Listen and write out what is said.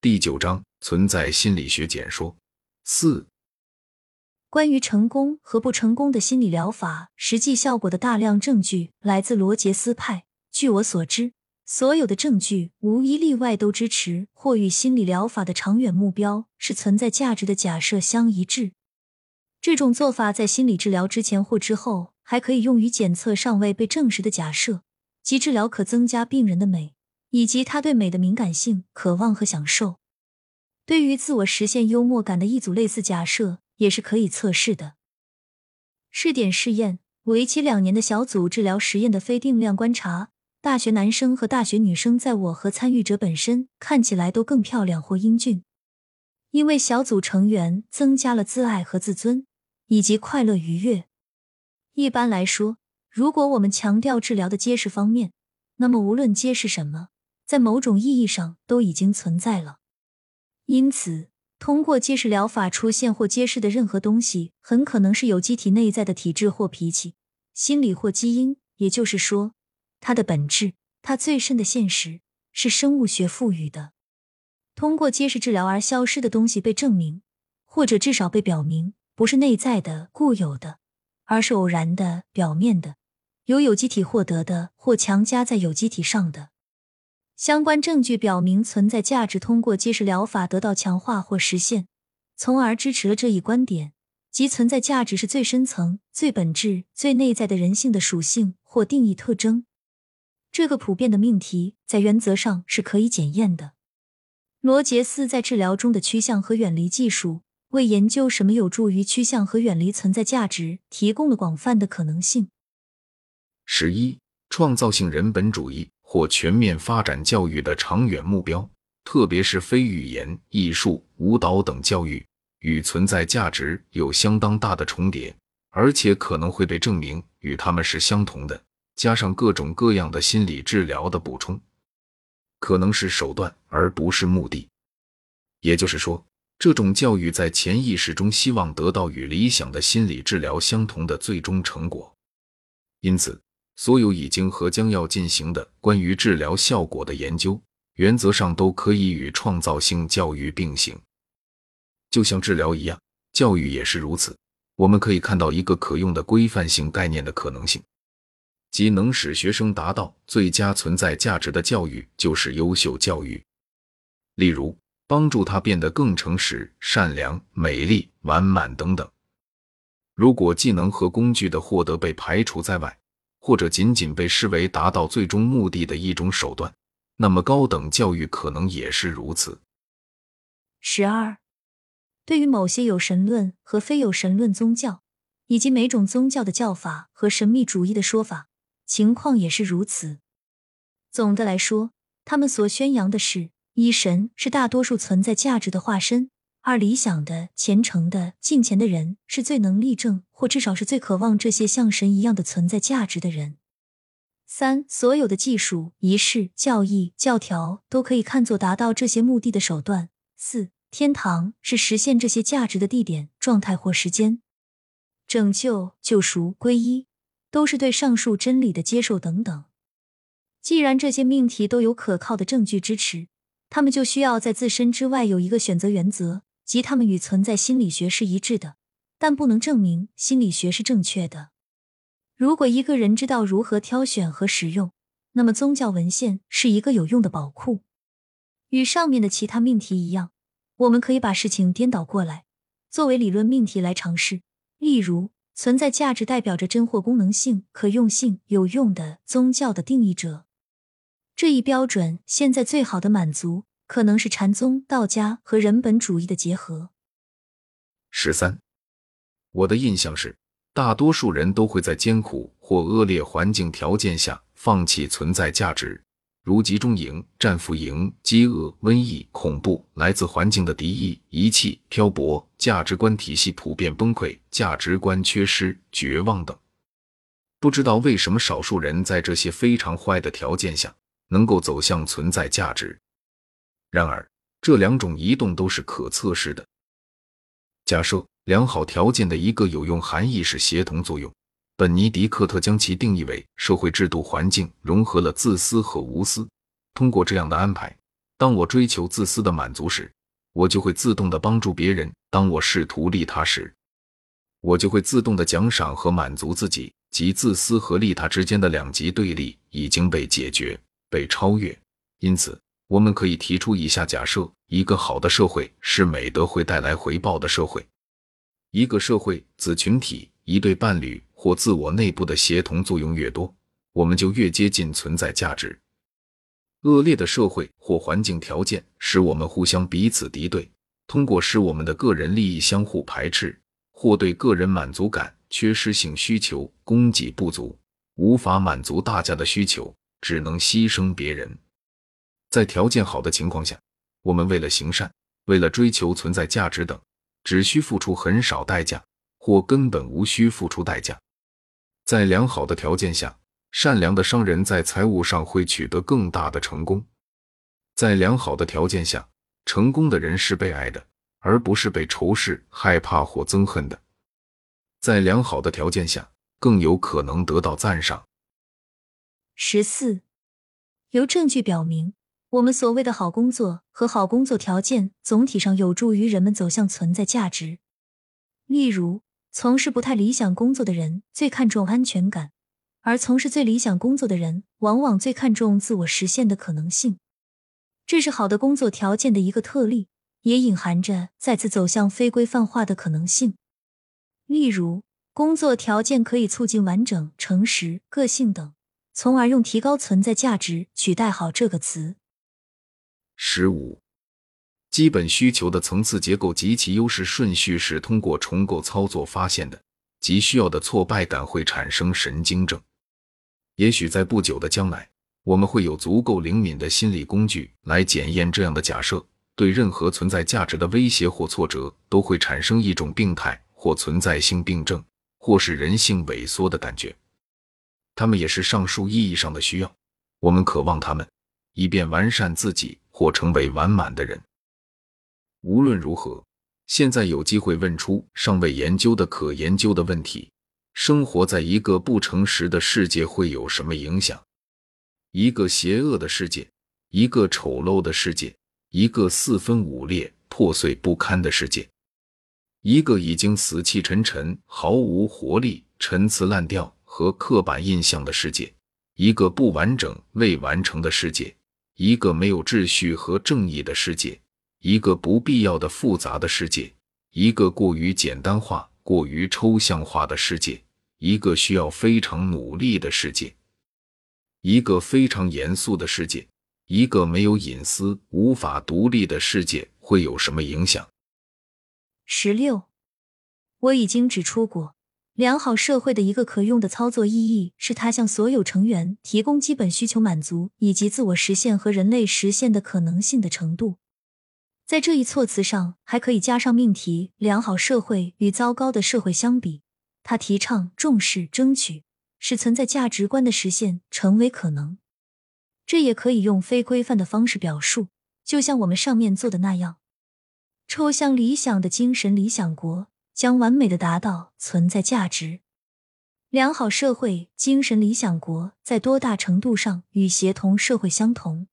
第九章存在心理学简说四。关于成功和不成功的心理疗法实际效果的大量证据来自罗杰斯派。据我所知，所有的证据无一例外都支持或与心理疗法的长远目标是存在价值的假设相一致。这种做法在心理治疗之前或之后还可以用于检测尚未被证实的假设，即治疗可增加病人的美，以及他对美的敏感性、渴望和享受。对于自我实现幽默感的一组类似假设。也是可以测试的。试点试验为期两年的小组治疗实验的非定量观察，大学男生和大学女生在我和参与者本身看起来都更漂亮或英俊，因为小组成员增加了自爱和自尊以及快乐愉悦。一般来说，如果我们强调治疗的揭示方面，那么无论揭示什么，在某种意义上都已经存在了。因此。通过揭示疗法出现或揭示的任何东西，很可能是有机体内在的体质或脾气、心理或基因。也就是说，它的本质、它最深的现实是生物学赋予的。通过揭示治疗而消失的东西被证明，或者至少被表明，不是内在的、固有的，而是偶然的、表面的，由有机体获得的或强加在有机体上的。相关证据表明，存在价值通过揭示疗法得到强化或实现，从而支持了这一观点，即存在价值是最深层、最本质、最内在的人性的属性或定义特征。这个普遍的命题在原则上是可以检验的。罗杰斯在治疗中的趋向和远离技术，为研究什么有助于趋向和远离存在价值提供了广泛的可能性。十一，创造性人本主义。或全面发展教育的长远目标，特别是非语言、艺术、舞蹈等教育，与存在价值有相当大的重叠，而且可能会被证明与他们是相同的。加上各种各样的心理治疗的补充，可能是手段而不是目的。也就是说，这种教育在潜意识中希望得到与理想的心理治疗相同的最终成果，因此。所有已经和将要进行的关于治疗效果的研究，原则上都可以与创造性教育并行。就像治疗一样，教育也是如此。我们可以看到一个可用的规范性概念的可能性，即能使学生达到最佳存在价值的教育就是优秀教育。例如，帮助他变得更诚实、善良、美丽、完满等等。如果技能和工具的获得被排除在外，或者仅仅被视为达到最终目的的一种手段，那么高等教育可能也是如此。十二，对于某些有神论和非有神论宗教，以及每种宗教的教法和神秘主义的说法，情况也是如此。总的来说，他们所宣扬的是：一神是大多数存在价值的化身。二理想的、虔诚的、敬虔的人是最能力证，或至少是最渴望这些像神一样的存在价值的人。三，所有的技术、仪式、教义、教条都可以看作达到这些目的的手段。四，天堂是实现这些价值的地点、状态或时间。拯救、救赎、皈依，都是对上述真理的接受等等。既然这些命题都有可靠的证据支持，他们就需要在自身之外有一个选择原则。即他们与存在心理学是一致的，但不能证明心理学是正确的。如果一个人知道如何挑选和使用，那么宗教文献是一个有用的宝库。与上面的其他命题一样，我们可以把事情颠倒过来，作为理论命题来尝试。例如，存在价值代表着真或功能性、可用性、有用的宗教的定义者。这一标准现在最好的满足。可能是禅宗、道家和人本主义的结合。十三，我的印象是，大多数人都会在艰苦或恶劣环境条件下放弃存在价值，如集中营、战俘营、饥饿、瘟疫、恐怖、来自环境的敌意、遗弃、漂泊、价值观体系普遍崩溃、价值观缺失、绝望等。不知道为什么，少数人在这些非常坏的条件下能够走向存在价值。然而，这两种移动都是可测试的。假设良好条件的一个有用含义是协同作用，本尼迪克特将其定义为社会制度环境融合了自私和无私。通过这样的安排，当我追求自私的满足时，我就会自动的帮助别人；当我试图利他时，我就会自动的奖赏和满足自己。即自私和利他之间的两极对立已经被解决、被超越。因此，我们可以提出以下假设：一个好的社会是美德会带来回报的社会。一个社会子群体、一对伴侣或自我内部的协同作用越多，我们就越接近存在价值。恶劣的社会或环境条件使我们互相彼此敌对，通过使我们的个人利益相互排斥，或对个人满足感缺失性需求供给不足，无法满足大家的需求，只能牺牲别人。在条件好的情况下，我们为了行善，为了追求存在价值等，只需付出很少代价，或根本无需付出代价。在良好的条件下。善良的商人在财务上会取得更大的成功。在良好的条件下，成功的人是被爱的，而不是被仇视、害怕或憎恨的。在良好的条件下，更有可能得到赞赏。十四，由证据表明，我们所谓的好工作和好工作条件总体上有助于人们走向存在价值。例如，从事不太理想工作的人最看重安全感。而从事最理想工作的人，往往最看重自我实现的可能性。这是好的工作条件的一个特例，也隐含着再次走向非规范化的可能性。例如，工作条件可以促进完整、诚实、个性等，从而用提高存在价值取代“好”这个词。十五，基本需求的层次结构及其优势顺序是通过重构操作发现的，即需要的挫败感会产生神经症。也许在不久的将来，我们会有足够灵敏的心理工具来检验这样的假设：对任何存在价值的威胁或挫折，都会产生一种病态或存在性病症，或是人性萎缩的感觉。他们也是上述意义上的需要，我们渴望他们，以便完善自己或成为完满的人。无论如何，现在有机会问出尚未研究的可研究的问题。生活在一个不诚实的世界会有什么影响？一个邪恶的世界，一个丑陋的世界，一个四分五裂、破碎不堪的世界，一个已经死气沉沉、毫无活力、陈词滥调和刻板印象的世界，一个不完整、未完成的世界，一个没有秩序和正义的世界，一个不必要的复杂的世界，一个过于简单化、过于抽象化的世界。一个需要非常努力的世界，一个非常严肃的世界，一个没有隐私、无法独立的世界会有什么影响？十六，我已经指出过，良好社会的一个可用的操作意义是它向所有成员提供基本需求满足以及自我实现和人类实现的可能性的程度。在这一措辞上，还可以加上命题：良好社会与糟糕的社会相比。他提倡、重视、争取，使存在价值观的实现成为可能。这也可以用非规范的方式表述，就像我们上面做的那样。抽象理想的精神理想国将完美的达到存在价值。良好社会精神理想国在多大程度上与协同社会相同？